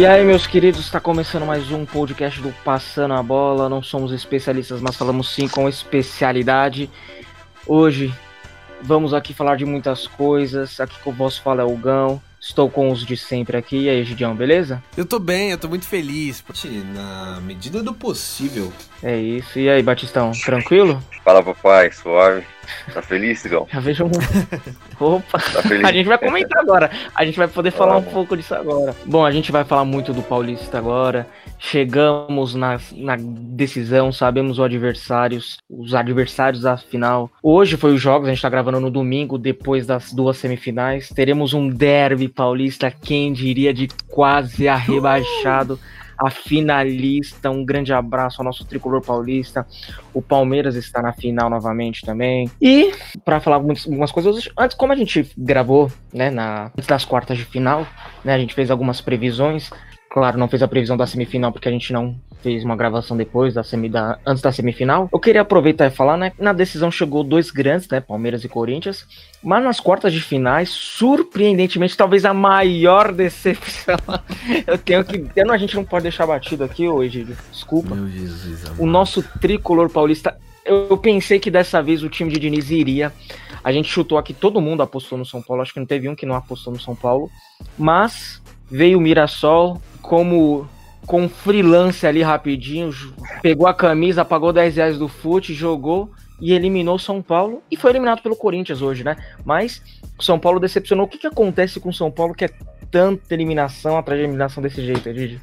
E aí, meus queridos, está começando mais um podcast do Passando a Bola. Não somos especialistas, mas falamos sim com especialidade. Hoje vamos aqui falar de muitas coisas. Aqui com o vosso fala é o Gão. Estou com os de sempre aqui. E aí, Gidião, beleza? Eu tô bem, eu tô muito feliz. Na medida do possível. É isso. E aí, Batistão, tranquilo? Fala, papai, suave. Tá feliz, Gão? Já vejo um. Opa! Tá a gente vai comentar agora. A gente vai poder falar um pouco disso agora. Bom, a gente vai falar muito do Paulista agora. Chegamos na, na decisão, sabemos os adversários, os adversários da final. Hoje foi os jogos, a gente tá gravando no domingo, depois das duas semifinais. Teremos um derby paulista, quem diria, de quase arrebaixado a finalista. Um grande abraço ao nosso tricolor paulista. O Palmeiras está na final novamente também. E para falar algumas coisas, antes como a gente gravou, né, na antes das quartas de final, né, a gente fez algumas previsões. Claro, não fez a previsão da semifinal porque a gente não fez uma gravação depois da, semi, da antes da semifinal. Eu queria aproveitar e falar, né? Na decisão chegou dois grandes, né? Palmeiras e Corinthians. Mas nas quartas de finais, surpreendentemente, talvez a maior decepção. eu tenho que. Eu não, a gente não pode deixar batido aqui hoje, desculpa. Meu Jesus, amor. O nosso tricolor paulista. Eu, eu pensei que dessa vez o time de Diniz iria. A gente chutou aqui, todo mundo apostou no São Paulo. Acho que não teve um que não apostou no São Paulo. Mas veio o Mirassol como com freelance ali rapidinho, pegou a camisa, pagou 10 reais do fute, jogou e eliminou São Paulo e foi eliminado pelo Corinthians hoje, né? Mas o São Paulo decepcionou. O que, que acontece com o São Paulo que é tanta eliminação atrás de eliminação desse jeito, Edith?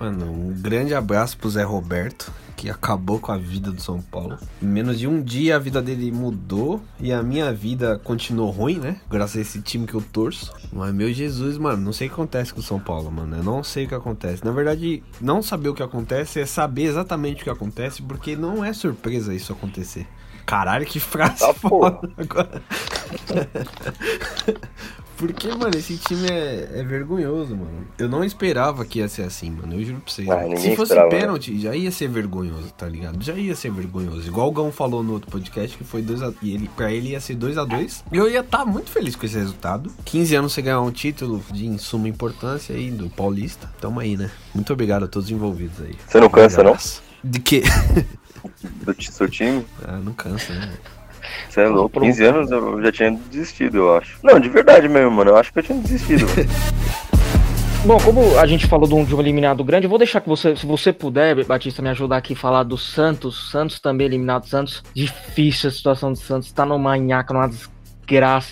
Mano, um grande abraço pro Zé Roberto, que acabou com a vida do São Paulo. Em menos de um dia a vida dele mudou e a minha vida continuou ruim, né? Graças a esse time que eu torço. Mas, meu Jesus, mano, não sei o que acontece com o São Paulo, mano. Eu não sei o que acontece. Na verdade, não saber o que acontece é saber exatamente o que acontece, porque não é surpresa isso acontecer. Caralho, que frase tá, foda agora. Porque, mano, esse time é, é, vergonhoso, mano. Eu não esperava que ia ser assim, mano. Eu juro pra vocês. Ah, Se fosse esperava, né? pênalti, né? já ia ser vergonhoso, tá ligado? Já ia ser vergonhoso. Igual o Gão falou no outro podcast, que foi 2 a e ele Pra ele ia ser 2 a 2 Eu ia estar tá muito feliz com esse resultado. 15 anos você ganhar um título de em suma importância aí do Paulista. Tamo aí, né? Muito obrigado a todos os envolvidos aí. Você não cansa, não? De quê? Do seu time? Ah, não cansa, né? Você é louco, 15 anos eu já tinha desistido, eu acho. Não, de verdade mesmo, mano. Eu acho que eu tinha desistido. Bom, como a gente falou de um, de um, eliminado grande, eu vou deixar que você, se você puder, Batista, me ajudar aqui a falar do Santos. Santos também eliminado. Santos, difícil a situação do Santos. Tá numa nhaca, numa desgraça,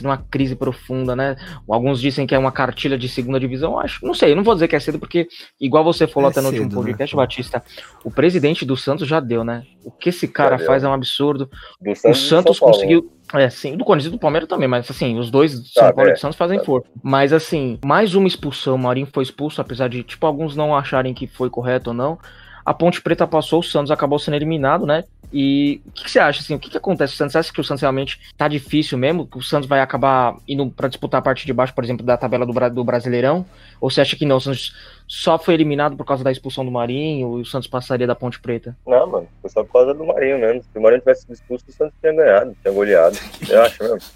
numa crise profunda, né? Alguns dizem que é uma cartilha de segunda divisão. Acho, não sei, eu não vou dizer que é cedo, porque, igual você falou é até no cedo, último né? podcast, né? Batista, o presidente do Santos já deu, né? O que esse cara faz é um absurdo. o Santos conseguiu. É, sim, do Corinthians e do Palmeiras também, mas assim, os dois, São tá, Paulo é, e Santos, fazem tá. força. Mas assim, mais uma expulsão, o Marinho foi expulso, apesar de, tipo, alguns não acharem que foi correto ou não. A Ponte Preta passou, o Santos acabou sendo eliminado, né? E o que, que, você acha, assim, o que, que acontece? O Santos acha que o Santos realmente tá difícil mesmo? Que o Santos vai acabar indo para disputar a parte de baixo, por exemplo, da tabela do, do Brasileirão? Ou você acha que não? O Santos só foi eliminado por causa da expulsão do Marinho e o Santos passaria da Ponte Preta? Não, mano, foi só por causa do Marinho mesmo. Se o Marinho tivesse sido expulso, o Santos tinha ganhado, tinha goleado. Eu acho mesmo.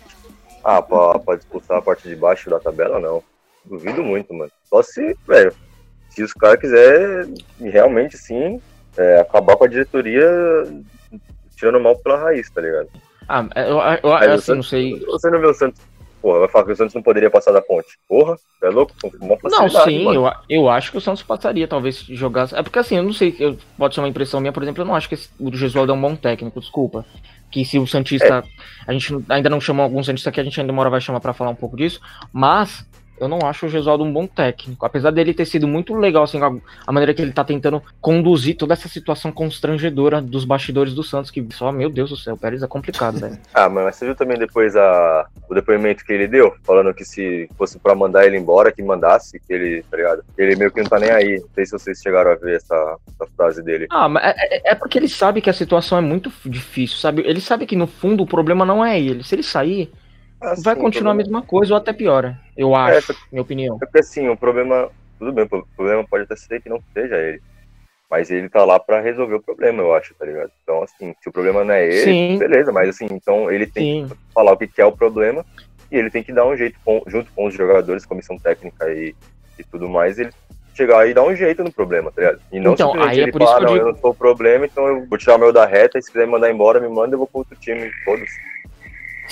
Ah, pode expulsar a parte de baixo da tabela, não. Duvido muito, mano. Só se, velho, se os caras quiserem realmente, sim, é, acabar com a diretoria tirando mal pela raiz, tá ligado? Ah, eu, eu, eu assim, Santos, não sei. Você não vê o Santos. Porra, vai falar que o Santos não poderia passar da ponte. Porra, é louco? Não, sim, eu, eu acho que o Santos passaria, talvez jogasse. É porque assim, eu não sei, eu, pode ser uma impressão minha, por exemplo, eu não acho que esse, o Gesualdo é um bom técnico, desculpa. Que se o Santista. É. A gente ainda não chamou algum Santista que a gente ainda demora vai chamar para falar um pouco disso, mas eu não acho o Gesualdo um bom técnico. Apesar dele ter sido muito legal, assim, a, maneira que ele tá tentando conduzir toda essa situação constrangedora dos bastidores do Santos, que só, meu Deus do céu, o Pérez é complicado, velho. ah, mas você viu também depois a, o depoimento que ele deu? Falando que se fosse para mandar ele embora, que mandasse, que ele, tá ligado? Ele meio que não tá nem aí. Não sei se vocês chegaram a ver essa, essa frase dele. Ah, mas é, é, é porque ele sabe que a situação é muito difícil, sabe? Ele sabe que no fundo o problema não é ele. Se ele sair, Assim, vai continuar a mesma coisa ou até piora, eu acho, é, minha opinião. É porque assim, o problema, tudo bem, o problema pode até ser que não seja ele. Mas ele tá lá para resolver o problema, eu acho, tá ligado? Então, assim, se o problema não é ele, Sim. beleza, mas assim, então ele tem Sim. que falar o que é o problema e ele tem que dar um jeito, com, junto com os jogadores, comissão técnica e, e tudo mais, ele chegar e dar um jeito no problema, tá ligado? E não então, aí é por falar, isso que eu, digo... eu não sou o problema, então eu vou tirar o meu da reta, e se quiser me mandar embora, me manda, eu vou pro outro time, todos.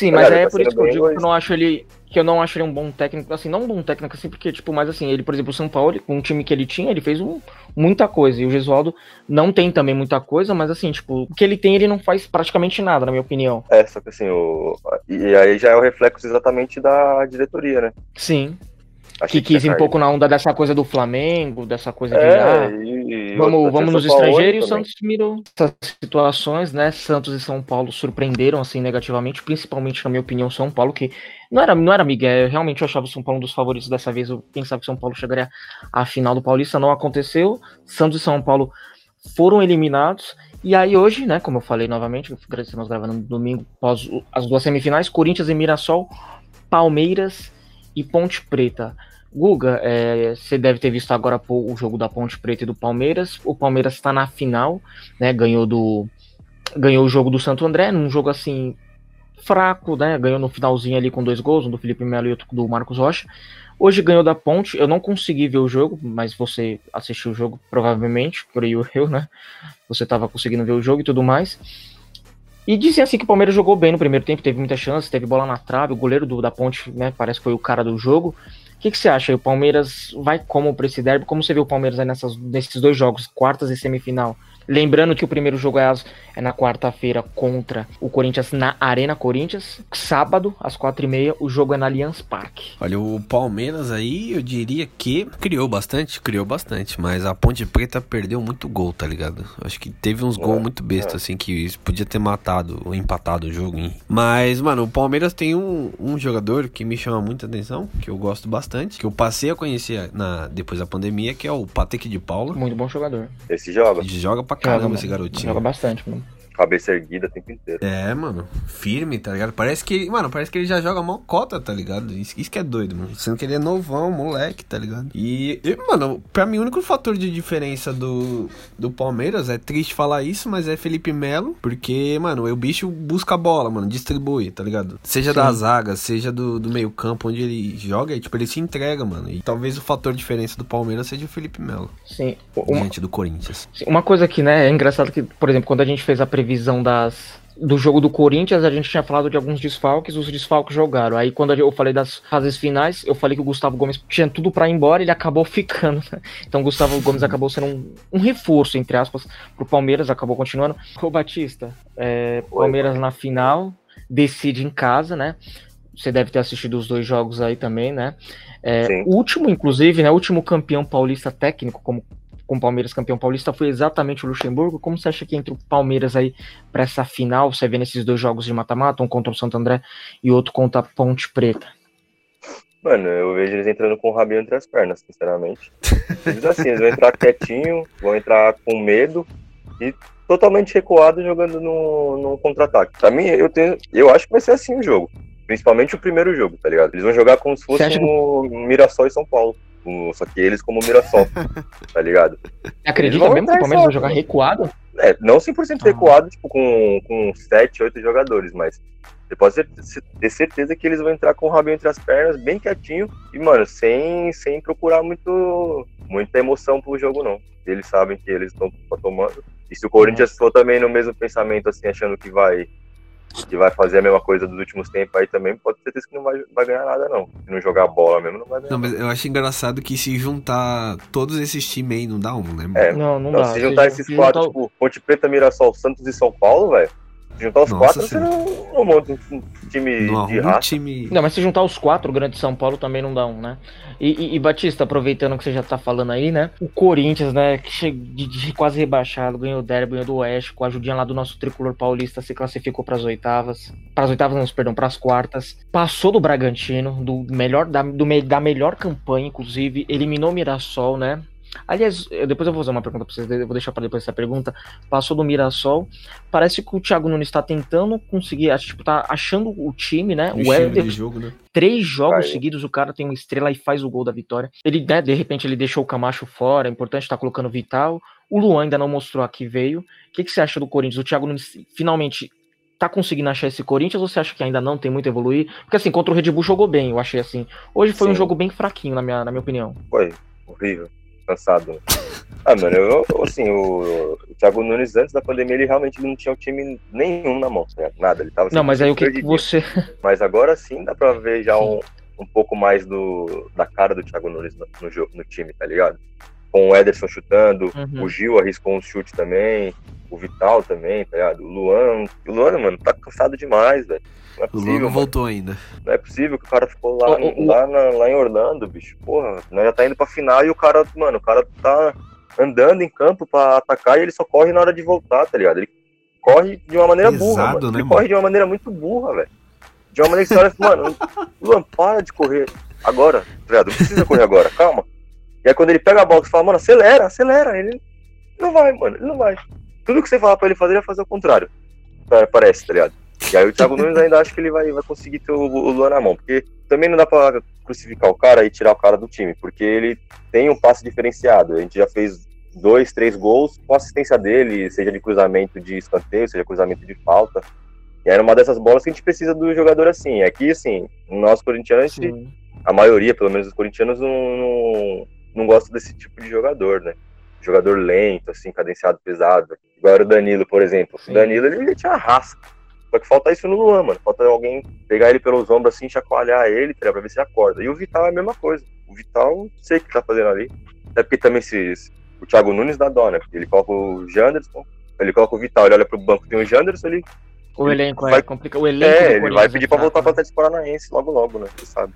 Sim, mas aí é tá por isso que eu digo que eu não acho ele que eu não acho ele um bom técnico, assim, não um bom técnico, assim, porque, tipo, mas assim, ele, por exemplo, o São Paulo, com o time que ele tinha, ele fez um, muita coisa, e o Gesualdo não tem também muita coisa, mas assim, tipo, o que ele tem, ele não faz praticamente nada, na minha opinião. É, só que assim, o... e aí já é o reflexo exatamente da diretoria, né? Sim. Que quis um pouco na onda dessa coisa do Flamengo, dessa coisa de. Ah, e, e vamos vamos nos estrangeiros e o Santos mirou essas situações, né? Santos e São Paulo surpreenderam assim negativamente, principalmente, na minha opinião, São Paulo, que não era, não era Miguel, eu realmente achava o São Paulo um dos favoritos dessa vez. Eu pensava que São Paulo chegaria à final do Paulista, não aconteceu. Santos e São Paulo foram eliminados. E aí hoje, né, como eu falei novamente, estamos gravando no domingo, após as duas semifinais, Corinthians e Mirassol, Palmeiras e Ponte Preta. Guga, é, você deve ter visto agora o jogo da Ponte Preta e do Palmeiras. O Palmeiras está na final, né? Ganhou do ganhou o jogo do Santo André, num jogo assim fraco, né? Ganhou no finalzinho ali com dois gols, um do Felipe Melo e outro do Marcos Rocha. Hoje ganhou da Ponte. Eu não consegui ver o jogo, mas você assistiu o jogo provavelmente, creio eu, né? Você estava conseguindo ver o jogo e tudo mais. E dizia assim que o Palmeiras jogou bem no primeiro tempo, teve muita chance, teve bola na trave, o goleiro do, da Ponte, né, parece que foi o cara do jogo. O que, que, você acha? O Palmeiras vai como para esse derby? Como você vê o Palmeiras nessas, nesses dois jogos, quartas e semifinal? Lembrando que o primeiro jogo é, é na quarta-feira contra o Corinthians na Arena Corinthians. Sábado, às quatro e meia, o jogo é na Allianz Parque. Olha, o Palmeiras aí, eu diria que criou bastante, criou bastante, mas a Ponte Preta perdeu muito gol, tá ligado? Acho que teve uns gols é, muito besta, é. assim, que podia ter matado ou empatado o jogo. Hein? Mas, mano, o Palmeiras tem um, um jogador que me chama muita atenção, que eu gosto bastante, que eu passei a conhecer na, depois da pandemia, que é o Patek de Paula. Muito bom jogador. Esse joga. Ele joga pra caramba esse garotinho. Joga bastante, mano cabeça erguida o tempo inteiro. É, mano. Firme, tá ligado? Parece que, mano, parece que ele já joga mal cota, tá ligado? Isso, isso que é doido, mano. Sendo que ele é novão, moleque, tá ligado? E, e, mano, pra mim o único fator de diferença do, do Palmeiras, é triste falar isso, mas é Felipe Melo, porque, mano, o bicho busca a bola, mano, distribui, tá ligado? Seja Sim. da zaga, seja do, do meio campo onde ele joga, e, tipo, ele se entrega, mano. E talvez o fator de diferença do Palmeiras seja o Felipe Melo. Sim. Uma, diante do Corinthians. Uma coisa que, né, é engraçado que, por exemplo, quando a gente fez a previsão previsão das do jogo do Corinthians, a gente tinha falado de alguns desfalques, os desfalques jogaram. Aí quando eu falei das fases finais, eu falei que o Gustavo Gomes tinha tudo para ir embora, ele acabou ficando. Né? Então o Gustavo Gomes acabou sendo um, um, reforço, entre aspas, pro Palmeiras, acabou continuando. O Batista, é, Palmeiras na final, decide em casa, né? Você deve ter assistido os dois jogos aí também, né? É, último, inclusive, né? Último campeão paulista técnico como com o Palmeiras campeão paulista foi exatamente o Luxemburgo. Como você acha que entre o Palmeiras aí para essa final, você vê nesses dois jogos de mata-mata, um contra o Santo André e outro contra a Ponte Preta? Mano, eu vejo eles entrando com o rabinho entre as pernas, sinceramente. Eles assim, eles vão entrar quietinho, vão entrar com medo e totalmente recuado jogando no, no contra-ataque. Pra mim, eu, tenho, eu acho que vai ser assim o jogo. Principalmente o primeiro jogo, tá ligado? Eles vão jogar como se fosse um Mirassol e São Paulo só que eles como Mirassol, tá ligado? Acredita mesmo que o Palmeiras vai jogar recuado? É, não 100% ah. recuado, tipo, com, com 7, 8 jogadores, mas você pode ter certeza que eles vão entrar com o rabinho entre as pernas, bem quietinho, e, mano, sem, sem procurar muito, muita emoção pro jogo, não. Eles sabem que eles estão tomando. E se o Corinthians for também no mesmo pensamento, assim, achando que vai que vai fazer a mesma coisa dos últimos tempos aí também, pode ter certeza que não vai, vai ganhar nada, não. Se não jogar bola mesmo, não vai ganhar. Não, mas eu acho engraçado que se juntar todos esses times aí, não dá um, né? É, não, não, não dá. Se juntar se esses quatro, juntar... tipo, Ponte Preta, Mirassol, Santos e São Paulo, velho, juntar os Nossa, quatro, você não, não monta um time não de raça. Time... Não, mas se juntar os quatro, o Grande São Paulo também não dá um, né? E, e, e, Batista, aproveitando que você já tá falando aí, né? O Corinthians, né? Que chegou de, de, quase rebaixado, ganhou o Derby, ganhou do Oeste, com a ajudinha lá do nosso tricolor paulista, se classificou para as oitavas. Para as oitavas, não, perdão, para as quartas. Passou do Bragantino, do melhor da, do, da melhor campanha, inclusive. Eliminou o Mirassol, né? Aliás, depois eu vou fazer uma pergunta pra vocês, eu vou deixar para depois essa pergunta. Passou do Mirassol. Parece que o Thiago Nunes está tentando conseguir, tipo, tá achando o time, né? O, o Éder, jogo, né? Três jogos Vai. seguidos, o cara tem uma estrela e faz o gol da vitória. Ele, né, de repente, ele deixou o Camacho fora. É importante estar tá colocando o Vital. O Luan ainda não mostrou aqui veio. O que, que você acha do Corinthians? O Thiago Nunes finalmente tá conseguindo achar esse Corinthians ou você acha que ainda não tem muito a evoluir? Porque assim, contra o Red Bull jogou bem, eu achei assim. Hoje foi Sim. um jogo bem fraquinho, na minha, na minha opinião. Foi, horrível. Cansado. Ah, mano, eu, assim, o, o Thiago Nunes, antes da pandemia, ele realmente não tinha um time nenhum na mão, né? nada. Ele tava não, mas aí o que, que você. Mas agora sim dá pra ver já um, um pouco mais do, da cara do Thiago Nunes no, no, no time, tá ligado? Com o Ederson chutando, uhum. o Gil arriscou um chute também, o Vital também, tá ligado? O Luan. O Luan, mano, tá cansado demais, velho. Não é possível, o Luan não voltou ainda. Não é possível que o cara ficou lá, o, lá, na, lá em Orlando, bicho. Porra, nós já tá indo pra final e o cara, mano, o cara tá andando em campo pra atacar e ele só corre na hora de voltar, tá ligado? Ele corre de uma maneira Pesado, burra. Mano. Né, ele mano? corre de uma maneira muito burra, velho. De uma maneira que você olha fala, mano, Luan, para de correr agora, tá ligado? Não precisa correr agora, calma. E aí quando ele pega a bola, você fala, mano, acelera, acelera. Ele não vai, mano, ele não vai. Tudo que você falar pra ele fazer, ele vai fazer o contrário. Parece, tá ligado? E aí o Thiago Nunes ainda acha que ele vai, vai conseguir ter o, o Luan na mão. Porque também não dá pra crucificar o cara e tirar o cara do time. Porque ele tem um passe diferenciado. A gente já fez dois, três gols com assistência dele, seja de cruzamento de escanteio, seja cruzamento de falta. E era uma dessas bolas que a gente precisa do jogador assim. Aqui, assim, nós corintianos, a maioria, pelo menos os corintianos, não, não, não gosta desse tipo de jogador, né? Jogador lento, assim, cadenciado, pesado. Igual era o Danilo, por exemplo. Sim. O Danilo, ele, ele tinha rasca. Só que falta isso no Luan, mano. Falta alguém pegar ele pelos ombros assim, chacoalhar ele, pra ver se acorda. E o Vital é a mesma coisa. O Vital, sei o que tá fazendo ali. Até porque também se, o Thiago Nunes dá dó, né? Porque ele coloca o Janderson, ele coloca o Vital, ele olha pro banco, tem o Janderson, ele. O elenco é vai, é complicado. O elenco é, ele vai pedir pra é voltar pra Atlético Paranaense logo logo, né? Você sabe.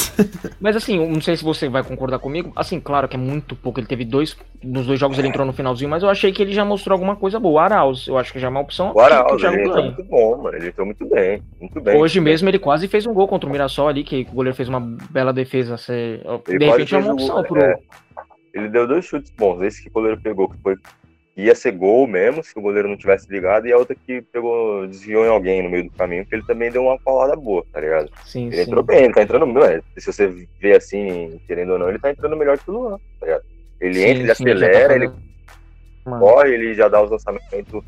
Mas assim, não sei se você vai concordar comigo. Assim, claro que é muito pouco. Ele teve dois. Nos dois jogos ele entrou no finalzinho, mas eu achei que ele já mostrou alguma coisa boa. O Arauz, eu acho que já é uma opção. O Arauz, ele entrou muito bom, mano. Ele entrou muito bem. Muito bem. Hoje muito mesmo bem. ele quase fez um gol contra o Mirassol ali, que o goleiro fez uma bela defesa. Você... De repente é uma opção pro. É ele deu dois chutes bons. Esse que o goleiro pegou, que foi ia ser gol mesmo, se o goleiro não tivesse ligado, e a outra que pegou, desviou em alguém no meio do caminho, que ele também deu uma paulada boa, tá ligado? Sim, ele sim. entrou bem, ele tá entrando melhor. Se você vê assim, querendo ou não, ele tá entrando melhor que o Luan, tá ligado? Ele sim, entra, ele sim, acelera, tá ele corre, ele já dá os lançamentos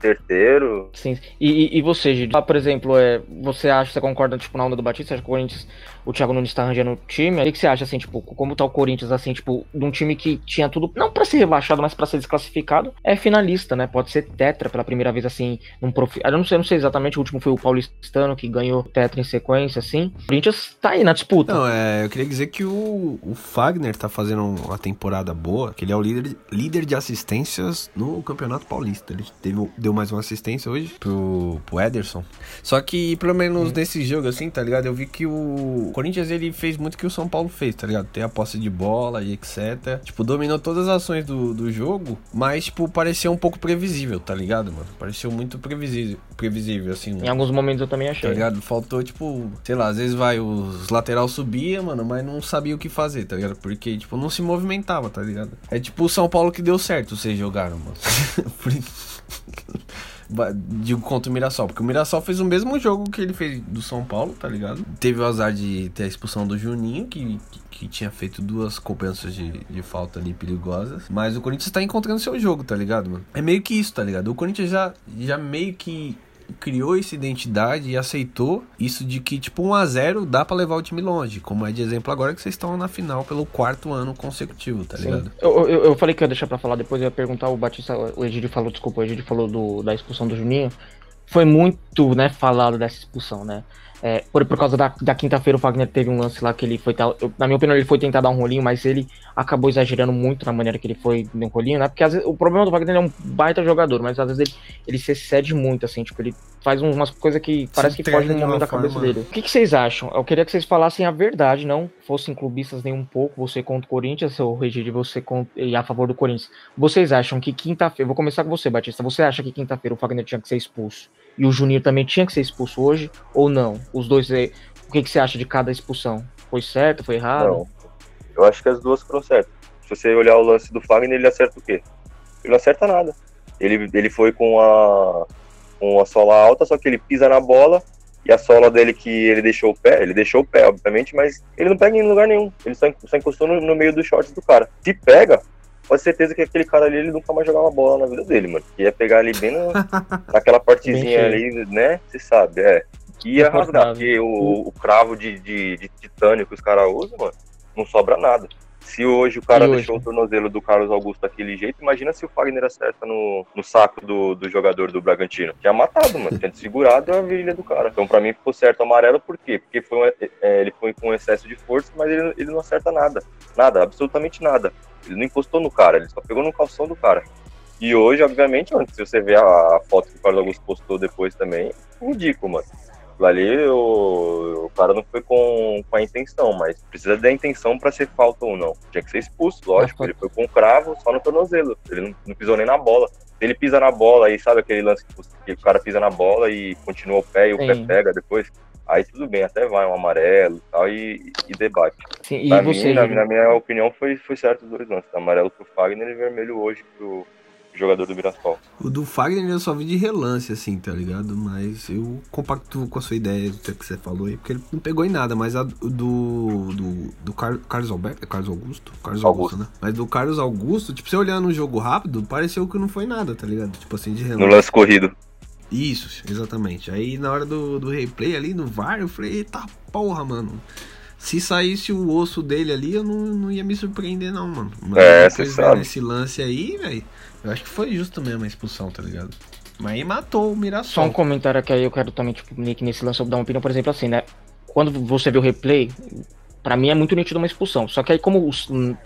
certeiro. Sim. E, e, e você, Gide? Por exemplo, é, você acha, você concorda tipo, na onda do Batista? Você acha que o Corinthians, o Thiago Nunes tá arranjando o time? O que você acha, assim, tipo, como tá o Corinthians, assim, tipo, de um time que tinha tudo, não para ser rebaixado, mas para ser desclassificado, é finalista, né? Pode ser tetra pela primeira vez, assim, num profi... Eu não sei, não sei exatamente, o último foi o Paulistano que ganhou tetra em sequência, assim. O Corinthians tá aí na disputa. Não, é, eu queria dizer que o, o Fagner tá fazendo uma temporada boa, que ele é o líder, líder de assistências no Campeonato Paulista. Ele teve, deu mais uma assistência hoje pro, pro Ederson. Só que, pelo menos hum. nesse jogo, assim, tá ligado? Eu vi que o Corinthians, ele fez muito o que o São Paulo fez, tá ligado? Tem a posse de bola e etc. Tipo, dominou todas as ações do, do jogo, mas, tipo, pareceu um pouco previsível, tá ligado, mano? Pareceu muito previsível, previsível assim. Em alguns momentos eu também achei. Tá ligado? Faltou, tipo, sei lá, às vezes vai, os lateral subia, mano, mas não sabia o que fazer, tá ligado? Porque, tipo, não se movimentava, tá ligado? É tipo o São Paulo que deu certo vocês jogaram, mano. digo contra o Mirassol, porque o Mirassol fez o mesmo jogo que ele fez do São Paulo, tá ligado? Teve o azar de ter a expulsão do Juninho, que, que, tinha feito duas cobranças de, de falta ali perigosas. Mas o Corinthians tá encontrando seu jogo, tá ligado, mano? É meio que isso, tá ligado? O Corinthians já, já meio que criou essa identidade e aceitou isso de que, tipo, 1 a 0 dá para levar o time longe. Como é de exemplo agora que vocês estão na final pelo quarto ano consecutivo, tá ligado? Eu, eu, eu, falei que ia deixar pra falar depois, eu ia perguntar o Batista, o Egidio falou, desculpa, o Egidio falou do, da expulsão do Juninho. Foi muito, né, falado dessa expulsão, né? É, por, por causa da, da quinta-feira, o Wagner teve um lance lá que ele foi. Eu, na minha opinião, ele foi tentar dar um rolinho, mas ele acabou exagerando muito na maneira que ele foi no rolinho, né? Porque vezes, o problema do Wagner é um baita jogador, mas às vezes ele, ele se excede muito, assim, tipo, ele faz umas coisas que parece que foge no momento da cabeça dele. O que, que, vocês acham? Eu queria que vocês falassem a verdade, não fossem clubistas nem um pouco, você contra o Corinthians, ou Regide, você contra, e a favor do Corinthians. Vocês acham que quinta-feira. Vou começar com você, Batista. Você acha que quinta-feira o Wagner tinha que ser expulso? E o Juninho também tinha que ser expulso hoje? Ou não? Os dois. O que, que você acha de cada expulsão? Foi certo? Foi errado? Não. Eu acho que as duas foram certas. se você olhar o lance do Fagner, ele acerta o quê? Ele não acerta nada. Ele, ele foi com a, com a sola alta, só que ele pisa na bola e a sola dele que ele deixou o pé, ele deixou o pé, obviamente, mas ele não pega em lugar nenhum. Ele só, só encostou no, no meio dos shorts do cara. Se pega, pode ter certeza que aquele cara ali ele nunca mais jogava bola na vida dele, mano. Ia pegar ali bem no, naquela partezinha ali, né? Você sabe, é. Ia rasgar, porque o, o cravo de, de, de titânio que os caras usam, mano, não sobra nada. Se hoje o cara hoje? deixou o tornozelo do Carlos Augusto daquele jeito, imagina se o Fagner acerta no, no saco do, do jogador do Bragantino. Tinha matado, mano. Tinha desfigurado a virilha do cara. Então, pra mim, ficou certo amarelo, por quê? Porque foi um, é, ele foi com excesso de força, mas ele, ele não acerta nada. Nada, absolutamente nada. Ele não encostou no cara, ele só pegou no calção do cara. E hoje, obviamente, mano, se você ver a, foto que o Carlos Augusto postou depois também, é ridículo, mano ali o, o cara não foi com, com a intenção, mas precisa da intenção para ser falta ou não. Tinha que ser expulso, lógico. Ele foi com cravo só no tornozelo. Ele não, não pisou nem na bola. Se ele pisa na bola aí, sabe aquele lance que o cara pisa na bola e continua o pé e o Sim. pé pega depois? Aí tudo bem, até vai um amarelo tal, e, e debate. Sim, e você, mim, na, na, minha opinião, foi, foi certo os dois lances. Amarelo pro Fagner e vermelho hoje pro, jogador do Mirassol. O do Fagner eu só vi de relance, assim, tá ligado? Mas eu compacto com a sua ideia do que você falou aí, porque ele não pegou em nada, mas a do. do, do Car Carlos Alberto. É Carlos Augusto? Carlos Augusto. Augusto, né? Mas do Carlos Augusto, tipo, você olhando no jogo rápido, pareceu que não foi nada, tá ligado? Tipo assim, de relance. No lance corrido. Isso, exatamente. Aí na hora do, do replay ali no VAR, eu falei, eita porra, mano. Se saísse o osso dele ali, eu não, não ia me surpreender, não, mano. Mas é, você sabe. Esse lance aí, velho. Eu acho que foi justo mesmo a expulsão, tá ligado? Mas aí matou o Mirassol. Só um comentário que aí eu quero também, tipo, Nick, nesse lance, eu dar uma opinião, por exemplo, assim, né? Quando você vê o replay, para mim é muito nítido uma expulsão. Só que aí, como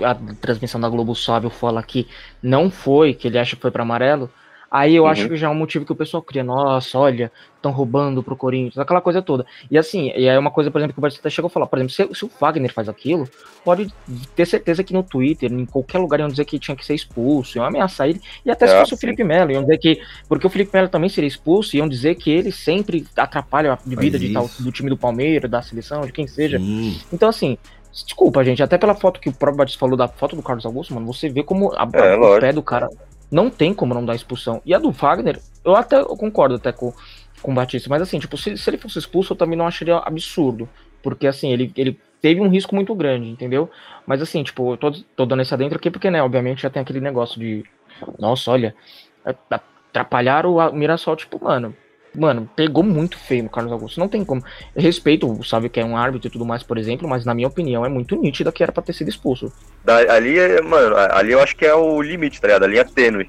a transmissão da Globo Sávio fala que não foi, que ele acha que foi para amarelo, Aí eu uhum. acho que já é um motivo que o pessoal cria. Nossa, olha, estão roubando pro Corinthians, aquela coisa toda. E assim, e aí é uma coisa, por exemplo, que o Batista chegou a falar, por exemplo, se, se, o Wagner faz aquilo, pode ter certeza que no Twitter, em qualquer lugar, iam dizer que tinha que ser expulso, iam ameaçar ele, e até é, se fosse sim. o Felipe Melo, iam dizer que. Porque o Felipe Melo também seria expulso, iam dizer que ele sempre atrapalha a vida de tal, do time do Palmeiras, da seleção, de quem seja. Sim. Então, assim, Desculpa, gente, até pela foto que o próprio Batista falou da foto do Carlos Augusto, mano, você vê como a, é, o pé do cara não tem como não dar expulsão. E a do Wagner, eu até eu concordo até com, com o Batista, mas assim, tipo, se, se ele fosse expulso, eu também não acharia absurdo. Porque assim, ele, ele teve um risco muito grande, entendeu? Mas assim, tipo, eu tô, tô dando esse adentro aqui porque, né, obviamente já tem aquele negócio de. Nossa, olha, atrapalhar o Mirassol, tipo, mano, mano, pegou muito feio no Carlos Augusto. Não tem como. Eu respeito, sabe que é um árbitro e tudo mais, por exemplo, mas na minha opinião é muito nítida que era pra ter sido expulso. Da, ali, é, mano, ali eu acho que é o limite, tá ligado? A linha tênue.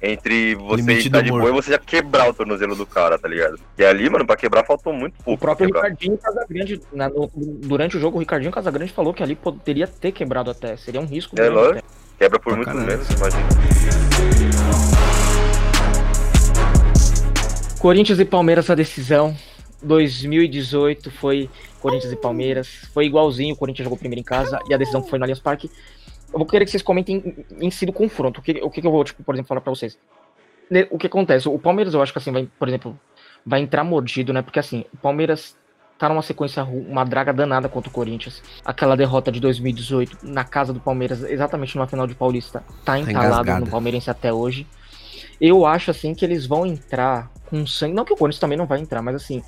Entre você estar de boa e você já quebrar o tornozelo do cara, tá ligado? E ali, mano, pra quebrar faltou muito pouco. O próprio Ricardinho Casagrande, na, no, durante o jogo, o Ricardinho Casagrande falou que ali poderia ter quebrado até. Seria um risco. É, lógico. Quebra por muito menos, imagina. Corinthians e Palmeiras a decisão. 2018 foi Corinthians e Palmeiras. Foi igualzinho, o Corinthians jogou primeiro em casa e a decisão foi no Allianz Parque. Eu vou querer que vocês comentem em, em si do confronto. O que, o que eu vou, tipo, por exemplo, falar pra vocês? O que acontece? O Palmeiras, eu acho que assim, vai, por exemplo, vai entrar mordido, né? Porque assim, o Palmeiras tá numa sequência, uma draga danada contra o Corinthians. Aquela derrota de 2018 na casa do Palmeiras, exatamente numa final de Paulista, tá, tá entalado no Palmeirense até hoje. Eu acho assim que eles vão entrar com sangue. Não que o Corinthians também não vai entrar, mas assim,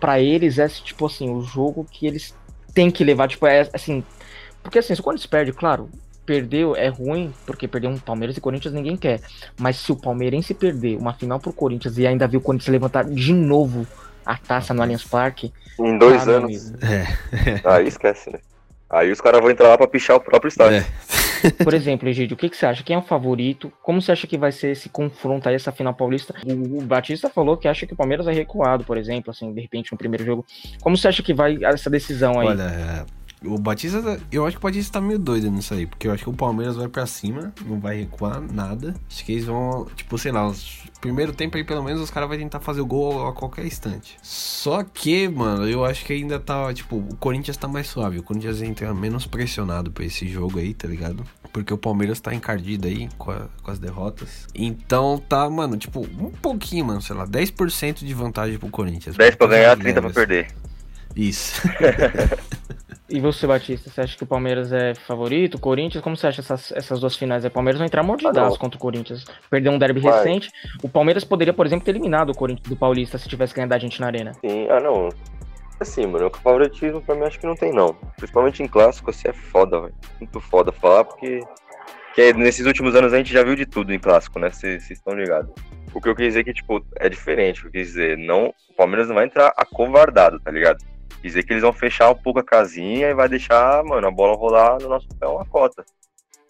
para eles é tipo assim, o jogo que eles têm que levar, tipo, é assim. Porque assim, se o Corinthians perde, claro, perdeu é ruim, porque perder um Palmeiras e Corinthians ninguém quer. Mas se o Palmeirense perder uma final pro Corinthians e ainda viu o Corinthians levantar de novo a taça no Allianz Parque. Em dois anos. É. Aí esquece, né? Aí os caras vão entrar lá pra pichar o próprio estádio. É. Por exemplo, Egídio, o que, que você acha? Quem é o favorito? Como você acha que vai ser esse confronto aí, essa final paulista? O, o Batista falou que acha que o Palmeiras é recuado, por exemplo, assim, de repente no primeiro jogo. Como você acha que vai essa decisão aí? Olha, o Batista, eu acho que o Batista tá meio doido nisso aí, porque eu acho que o Palmeiras vai para cima, não vai recuar nada. Acho que eles vão, tipo, sei lá, os primeiro tempo aí pelo menos os caras vão tentar fazer o gol a qualquer instante. Só que, mano, eu acho que ainda tá, tipo, o Corinthians tá mais suave, o Corinthians entra menos pressionado pra esse jogo aí, tá ligado? Porque o Palmeiras tá encardido aí com, a, com as derrotas. Então tá, mano, tipo, um pouquinho, mano, sei lá, 10% de vantagem pro Corinthians. 10 pra ganhar, 30 pra perder. Isso. E você, Batista, você acha que o Palmeiras é favorito? O Corinthians? Como você acha essas, essas duas finais? O Palmeiras vai entrar mordidaço ah, contra o Corinthians. Perdeu um derby vai. recente. O Palmeiras poderia, por exemplo, ter eliminado o Corinthians do Paulista se tivesse ganhado a gente na arena. Sim, ah não. Assim, mano, o favoritismo pra mim acho que não tem, não. Principalmente em clássico, assim, é foda, velho. Muito foda falar, porque. Que nesses últimos anos a gente já viu de tudo em clássico, né? Vocês estão ligados. O que eu quis dizer é que, tipo, é diferente. O que eu quis dizer, não, o Palmeiras não vai entrar acovardado, tá ligado? Quer dizer que eles vão fechar um pouco a casinha e vai deixar, mano, a bola rolar no nosso pé uma cota.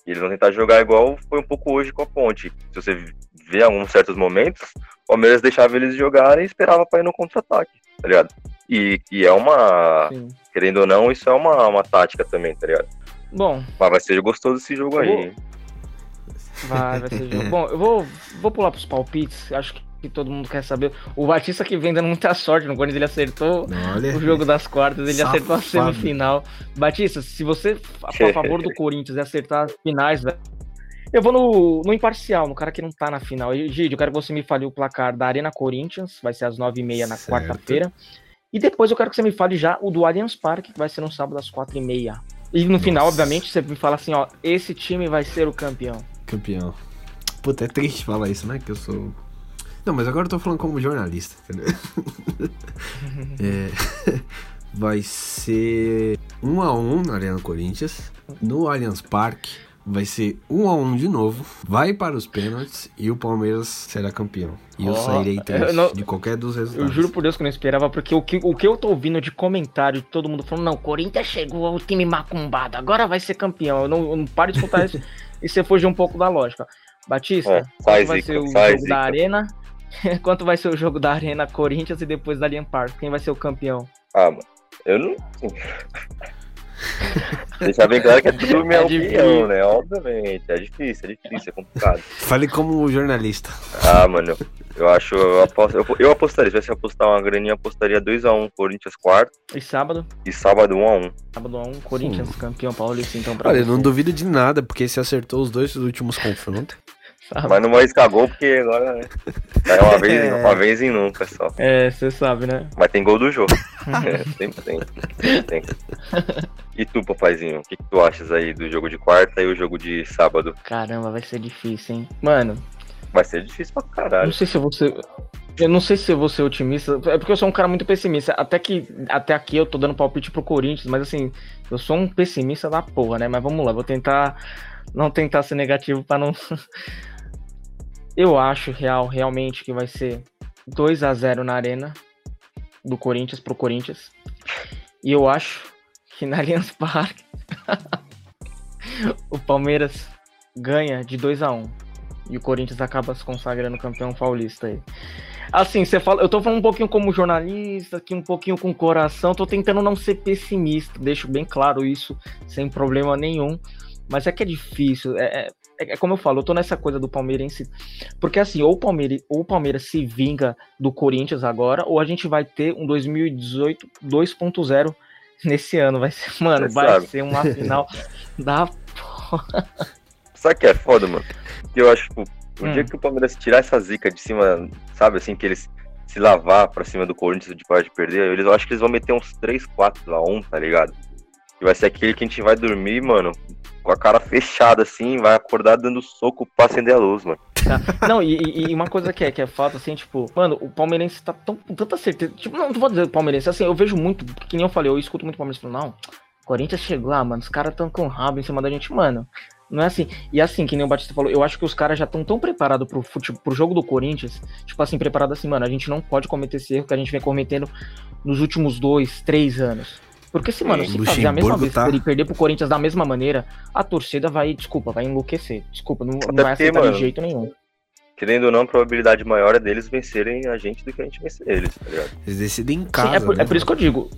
E eles vão tentar jogar igual foi um pouco hoje com a ponte. Se você vê alguns certos momentos, o Palmeiras deixava eles jogarem e esperava pra ir no contra-ataque, tá ligado? E, e é uma. Sim. Querendo ou não, isso é uma, uma tática também, tá ligado? Bom. Mas vai ser gostoso esse jogo aí. Vai, vai ser jogo. Bom, eu vou, vou pular pros palpites. Acho que todo mundo quer saber. O Batista que vem dando muita sorte no Corinthians, ele acertou Olha, o jogo das quartas, ele safado. acertou a semifinal. Batista, se você for a favor do Corinthians e acertar as finais, velho. Eu vou no, no imparcial, no cara que não tá na final. Gide, eu quero que você me fale o placar da Arena Corinthians, vai ser às 9h30 na quarta-feira. E depois eu quero que você me fale já o do Allianz Parque, que vai ser no sábado às 4h30. E no Nossa. final, obviamente, você me fala assim, ó, esse time vai ser o campeão. Campeão. Puta, é triste falar isso, né? Que eu sou. Não, mas agora eu tô falando como jornalista, entendeu? é... Vai ser 1 a 1 na Arena Corinthians, no Allianz Parque vai ser um a um de novo, vai para os pênaltis e o Palmeiras será campeão. E eu sairei triste não, de qualquer dos resultados. Eu juro por Deus que eu não esperava, porque o que, o que eu tô ouvindo de comentário de todo mundo falando, não, Corinthians chegou ao time macumbado, agora vai ser campeão. Eu não, eu não paro de escutar isso e você fugir um pouco da lógica. Batista, é, vai ser o jogo zica. da Arena? quanto vai ser o jogo da Arena Corinthians e depois da Allianz Parque? Quem vai ser o campeão? Ah, mano, eu não. Deixar bem claro que é tudo minha é opinião, né? Obviamente. É difícil, é difícil, é complicado. Fale como jornalista. Ah, mano, eu acho. Eu, aposto, eu, eu apostaria, se tivesse apostar uma graninha, apostaria 2x1 Corinthians quarto. E sábado? E sábado 1x1. Sábado 1x1, Corinthians, hum. campeão paulista, então pra Olha, eu não duvido de nada, porque se acertou os dois últimos confrontos. Sabe? Mas não vai arriscar gol porque agora né? é uma vez, é... uma vez em nunca só. É, você sabe, né? Mas tem gol do jogo. é, sempre tem. Sempre tem. E tu, papaizinho, o que, que, tu achas aí do jogo de quarta e o jogo de sábado? Caramba, vai ser difícil, hein? Mano. Vai ser difícil pra caralho. Não sei se eu vou ser. Eu não sei se eu vou ser otimista. É porque eu sou um cara muito pessimista. Até que até aqui eu tô dando palpite pro Corinthians, mas assim, eu sou um pessimista da porra, né? Mas vamos lá, vou tentar não tentar ser negativo para não Eu acho real, realmente, que vai ser 2 a 0 na arena do Corinthians pro Corinthians. E eu acho que na Allianz Parque o Palmeiras ganha de 2 a 1 e o Corinthians acaba se consagrando campeão paulista aí. Assim, você fala, eu tô falando um pouquinho como jornalista, aqui um pouquinho com coração, tô tentando não ser pessimista, deixo bem claro isso, sem problema nenhum. Mas é que é difícil, é, é é, é, como eu falo, eu tô nessa coisa do palmeirense, porque assim, ou o Palmeiras, ou o Palmeiras se vinga do Corinthians agora, ou a gente vai ter um 2018 2.0 nesse ano, vai ser, mano, Você vai sabe. ser uma final da porra. Sabe que é foda, mano? Que eu acho, tipo, o hum. dia que o Palmeiras tirar essa zica de cima, sabe, assim, que eles se lavar pra cima do Corinthians de parte de perder, eles, eu acho que eles vão meter uns 3, 4 a 1, tá ligado? E vai ser aquele que a gente vai dormir, mano, com a cara fechada assim, vai acordar dando soco pra acender a luz, mano. Tá. Não, e, e, uma coisa que é, que é fato, assim, tipo, mano, o palmeirense tá tão, com tanta certeza. Tipo, não, não vou dizer palmeirense, assim, eu vejo muito, que nem eu falei, eu escuto muito palmeirense falando, não, Corinthians chegou lá, mano, os caras tão com rabo em cima da gente, mano. Não é assim. E assim, que nem o Batista falou, eu acho que os caras já estão tão preparados pro, pro jogo do Corinthians, tipo assim, preparado assim, mano, a gente não pode cometer esse erro que a gente vem cometendo nos últimos dois, três anos. Porque se, mano, se fazer a mesma vez tá... ele perder pro Corinthians da mesma maneira, a torcida vai, desculpa, vai enlouquecer. Desculpa, não, não vai aceitar mano, de jeito nenhum. Querendo ou não, a probabilidade maior é deles vencerem a gente do que a gente vencer eles, tá ligado? Eles decidem em casa. Sim, é, por, né? é por isso que eu digo.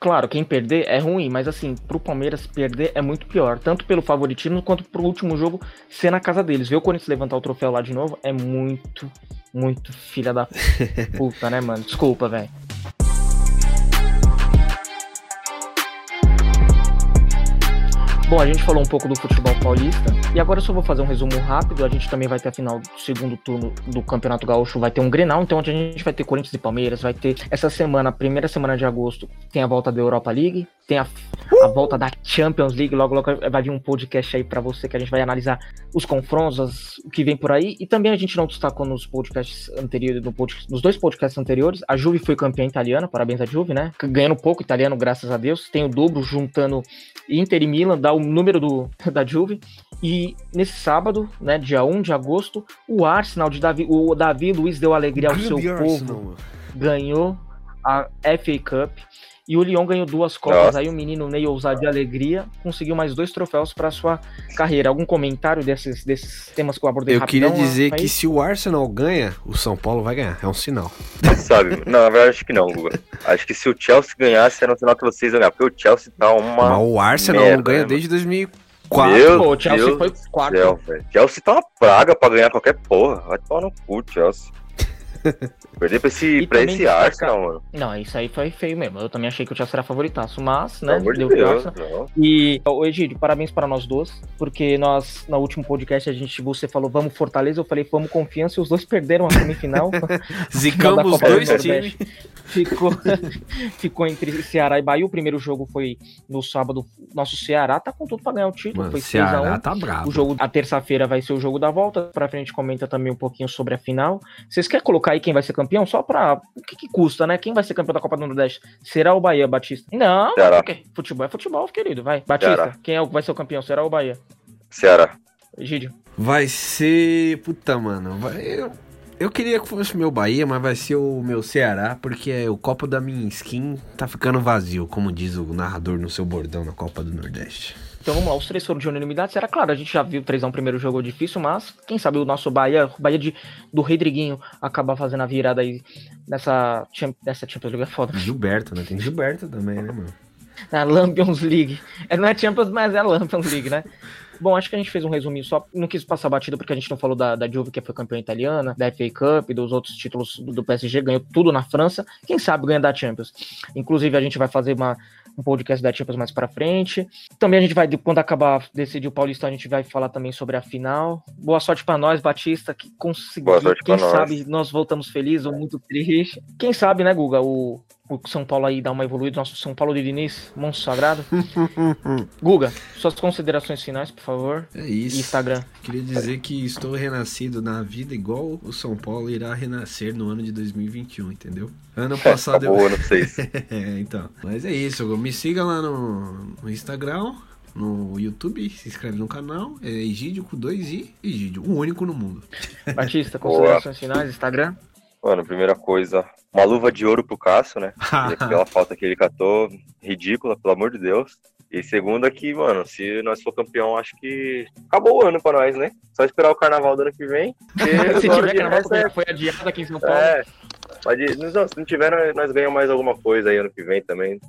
Claro, quem perder é ruim, mas assim, pro Palmeiras perder é muito pior. Tanto pelo favoritismo quanto pro último jogo ser na casa deles. Ver o Corinthians levantar o troféu lá de novo é muito, muito filha da puta, né, mano? Desculpa, velho. Bom, a gente falou um pouco do futebol paulista e agora eu só vou fazer um resumo rápido. A gente também vai ter a final do segundo turno do Campeonato Gaúcho, vai ter um Grenal, então a gente vai ter Corinthians e Palmeiras, vai ter essa semana, primeira semana de agosto, tem a volta da Europa League. tem a, a volta da Champions League. Logo, logo vai vir um podcast aí para você que a gente vai analisar os confrontos, as, o que vem por aí. E também a gente não destacou nos podcasts anteriores, no podcast, nos dois podcasts anteriores. A Juve foi campeã italiana, parabéns a Juve, né? Ganhando pouco italiano, graças a Deus. Tem o dobro juntando Inter e Milan, dá o número do, da Juve. E nesse sábado, né, dia 1 de agosto, o Arsenal de Davi, o Davi Luiz deu alegria ao seu Arsenal. povo. Ganhou a FA Cup. E o Lyon ganhou duas Copas. Nossa. Aí o menino Ney Ousado de Alegria conseguiu mais dois troféus para sua carreira. Algum comentário desses, desses temas que eu abordei Eu queria dizer aí? que se o Arsenal ganha, o São Paulo vai ganhar. É um sinal. Sabe? Não, na verdade acho que não, Guga. Acho que se o Chelsea ganhasse, era um sinal que vocês iam ganhar. Porque o Chelsea tá uma. Mas o Arsenal merda, não ganha né, desde 2004. Meu Pô, o Chelsea Deus foi quarto. Céu, Chelsea tá uma praga pra ganhar qualquer porra. Vai tomar no cu, Chelsea. Perder pra esse, pra esse Arsenal, mano. Não, isso aí foi feio mesmo. Eu também achei que o Chelsea era favoritaço, mas, né, deu Deus, E, ô Egídio, parabéns para nós dois, porque nós, no último podcast, a gente, você falou, vamos Fortaleza, eu falei, vamos Confiança, e os dois perderam a semifinal. Zicamos os dois times. Ficou, ficou entre Ceará e Bahia. O primeiro jogo foi no sábado. Nosso Ceará tá com tudo pra ganhar o título. Mano, foi Ceará 6 tá bravo. O jogo, a terça-feira vai ser o jogo da volta. Pra frente comenta também um pouquinho sobre a final. Vocês querem colocar aí quem vai ser campeão? Só pra. O que, que custa, né? Quem vai ser campeão da Copa do Nordeste? Será o Bahia, Batista? Não, porque futebol é futebol, querido. Vai. Batista, Ceará. quem é o que vai ser o campeão? Será o Bahia? Ceará. Egídio. Vai ser. Puta, mano. Vai. Eu queria que fosse meu Bahia, mas vai ser o meu Ceará, porque o copo da minha skin tá ficando vazio, como diz o narrador no seu bordão na Copa do Nordeste. Então vamos lá, os três foram de unanimidade. Será claro, a gente já viu 3x1 primeiro jogo difícil, mas quem sabe o nosso Bahia, o Bahia de, do Rodriguinho, acabar fazendo a virada aí nessa, nessa Champions League é foda. Gilberto, né? Tem Gilberto também, né, mano? Na Lampions League. É, não é Champions, mas é a Lampions League, né? Bom, acho que a gente fez um resuminho só. Não quis passar batida porque a gente não falou da, da Juve, que foi campeã italiana, da FA Cup, dos outros títulos do, do PSG, ganhou tudo na França. Quem sabe ganha da Champions. Inclusive, a gente vai fazer uma, um podcast da Champions mais para frente. Também a gente vai, quando acabar decidir o Paulista, a gente vai falar também sobre a final. Boa sorte para nós, Batista, que conseguiu. Quem sabe nós. nós voltamos felizes ou muito tristes. Quem sabe, né, Guga, o, o São Paulo aí dá uma evoluída, nosso São Paulo de Diniz, monstro sagrado. Guga, suas considerações finais, por favor. É isso. Instagram. Queria dizer que estou renascido na vida igual o São Paulo irá renascer no ano de 2021, entendeu? Ano passado eu. Boa, não sei. é, então. Mas é isso, me siga lá no, no Instagram, no YouTube, se inscreve no canal. É Egídio com dois i, Egídio, o único no mundo. Batista, considerações Boa. finais, Instagram? Mano, primeira coisa, uma luva de ouro pro Cássio, né? aquela falta que ele catou, ridícula, pelo amor de Deus. E segunda que, mano, se nós for campeão, acho que acabou o ano pra nós, né? Só esperar o carnaval do ano que vem. se tiver carnaval, é... foi adiado aqui em São Paulo. É, pode... não, se não tiver, nós ganhamos mais alguma coisa aí ano que vem também.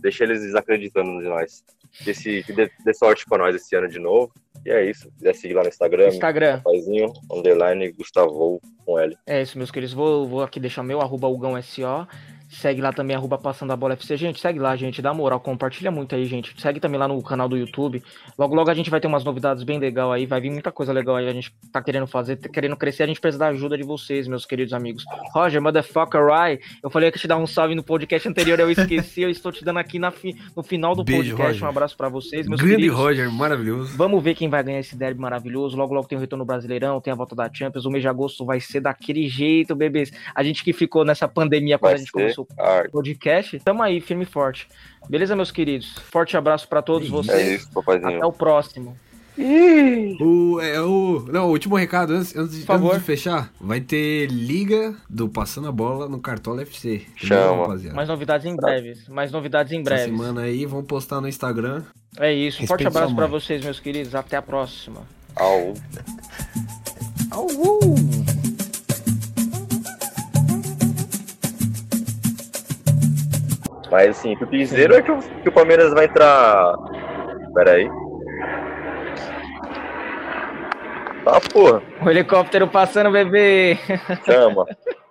Deixa eles desacreditando de nós. Que, esse, que dê, dê sorte pra nós esse ano de novo. E é isso. Se quiser seguir lá no Instagram. Instagram. Rapazinho, underline Gustavo com L. É isso, meus queridos. Vou, vou aqui deixar meu arroba SO. Segue lá também, arroba Passando a Bola FC. Gente, segue lá, gente. Dá moral, compartilha muito aí, gente. Segue também lá no canal do YouTube. Logo, logo a gente vai ter umas novidades bem legal aí. Vai vir muita coisa legal aí. A gente tá querendo fazer, tá querendo crescer. A gente precisa da ajuda de vocês, meus queridos amigos. Roger, motherfucker, right? Eu falei que te dar um salve no podcast anterior, eu esqueci. eu estou te dando aqui na fi, no final do Beijo, podcast. Roger. Um abraço para vocês, meus Grande queridos. Roger, maravilhoso. Vamos ver quem vai ganhar esse derby maravilhoso. Logo, logo tem o retorno brasileirão, tem a volta da Champions. O mês de agosto vai ser daquele jeito, bebês. A gente que ficou nessa pandemia quando vai a gente começou o podcast podcast. Tamo aí, firme e forte. Beleza, meus queridos? Forte abraço para todos vocês. É isso, papazinho. Até o próximo. O, é, o, não, o último recado, antes, antes, de, antes, de fechar, vai ter liga do Passando a Bola no Cartola FC. Chama. Mais novidades em breves. Mais novidades em breves. Essa semana aí, vamos postar no Instagram. É isso. Um forte abraço para vocês, meus queridos. Até a próxima. Au. Au. Mas assim, o piseiro é que o, que o Palmeiras vai entrar. Pera aí. Tá, porra. O helicóptero passando, bebê. Chama.